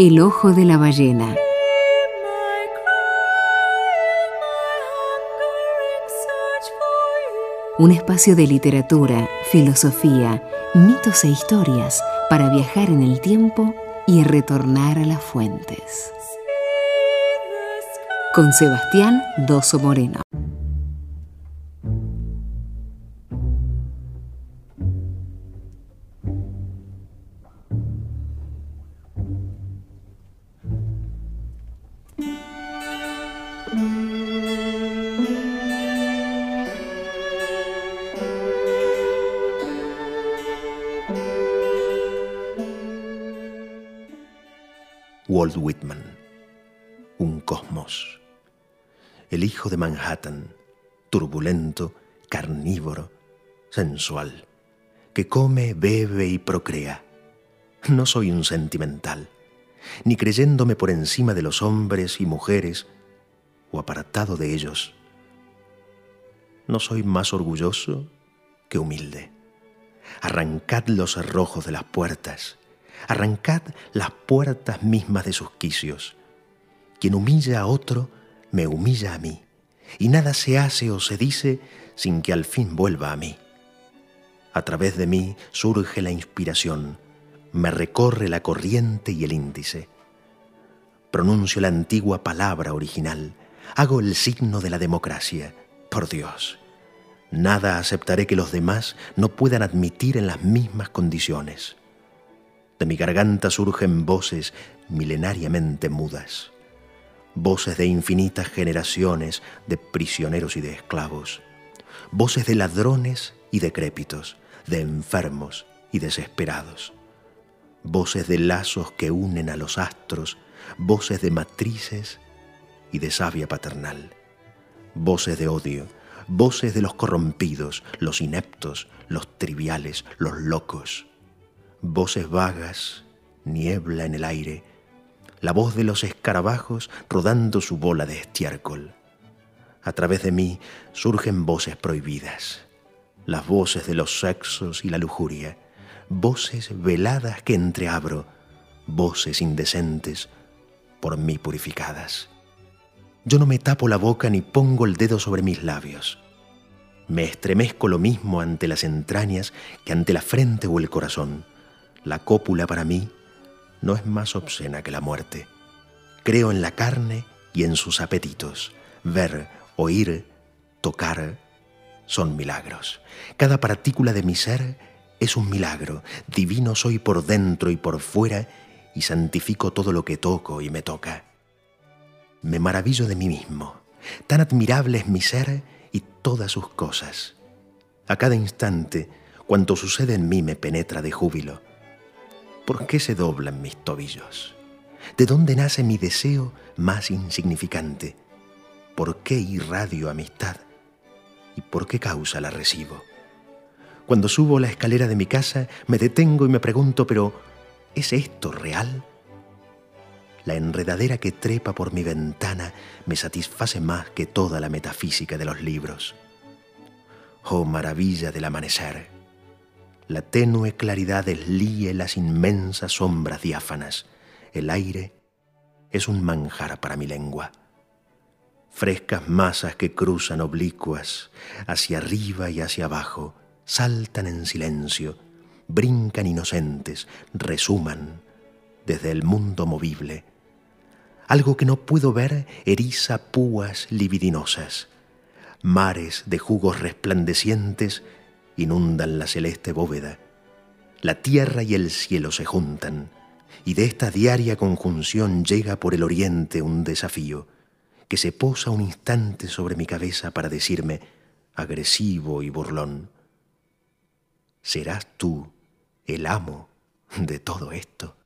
El ojo de la ballena. Un espacio de literatura, filosofía, mitos e historias para viajar en el tiempo y retornar a las fuentes. Con Sebastián Doso Moreno. Walt Whitman, un cosmos. El hijo de Manhattan, turbulento, carnívoro, sensual, que come, bebe y procrea. No soy un sentimental, ni creyéndome por encima de los hombres y mujeres o apartado de ellos. No soy más orgulloso que humilde. Arrancad los cerrojos de las puertas Arrancad las puertas mismas de sus quicios. Quien humilla a otro, me humilla a mí, y nada se hace o se dice sin que al fin vuelva a mí. A través de mí surge la inspiración, me recorre la corriente y el índice. Pronuncio la antigua palabra original, hago el signo de la democracia. Por Dios, nada aceptaré que los demás no puedan admitir en las mismas condiciones. De mi garganta surgen voces milenariamente mudas, voces de infinitas generaciones de prisioneros y de esclavos, voces de ladrones y decrépitos, de enfermos y desesperados, voces de lazos que unen a los astros, voces de matrices y de savia paternal, voces de odio, voces de los corrompidos, los ineptos, los triviales, los locos, voces vagas, niebla en el aire, la voz de los escarabajos rodando su bola de estiércol. A través de mí surgen voces prohibidas, las voces de los sexos y la lujuria, voces veladas que entreabro, voces indecentes por mí purificadas. Yo no me tapo la boca ni pongo el dedo sobre mis labios. Me estremezco lo mismo ante las entrañas que ante la frente o el corazón la cópula para mí no es más obscena que la muerte. Creo en la carne y en sus apetitos. Ver, oír, tocar son milagros. Cada partícula de mi ser es un milagro. Divino soy por dentro y por fuera y santifico todo lo que toco y me toca. Me maravillo de mí mismo. Tan admirable es mi ser y todas sus cosas. A cada instante, cuanto sucede en mí me penetra de júbilo. ¿Por qué se doblan mis tobillos? ¿De dónde nace mi deseo más insignificante? ¿Por qué irradio amistad? ¿Y por qué causa la recibo? Cuando subo la escalera de mi casa, me detengo y me pregunto, pero ¿es esto real? La enredadera que trepa por mi ventana me satisface más que toda la metafísica de los libros. Oh maravilla del amanecer la tenue claridad deslíe las inmensas sombras diáfanas. El aire es un manjar para mi lengua. Frescas masas que cruzan oblicuas hacia arriba y hacia abajo, saltan en silencio, brincan inocentes, resuman desde el mundo movible. Algo que no puedo ver eriza púas libidinosas. Mares de jugos resplandecientes inundan la celeste bóveda. La tierra y el cielo se juntan, y de esta diaria conjunción llega por el oriente un desafío que se posa un instante sobre mi cabeza para decirme, agresivo y burlón, ¿serás tú el amo de todo esto?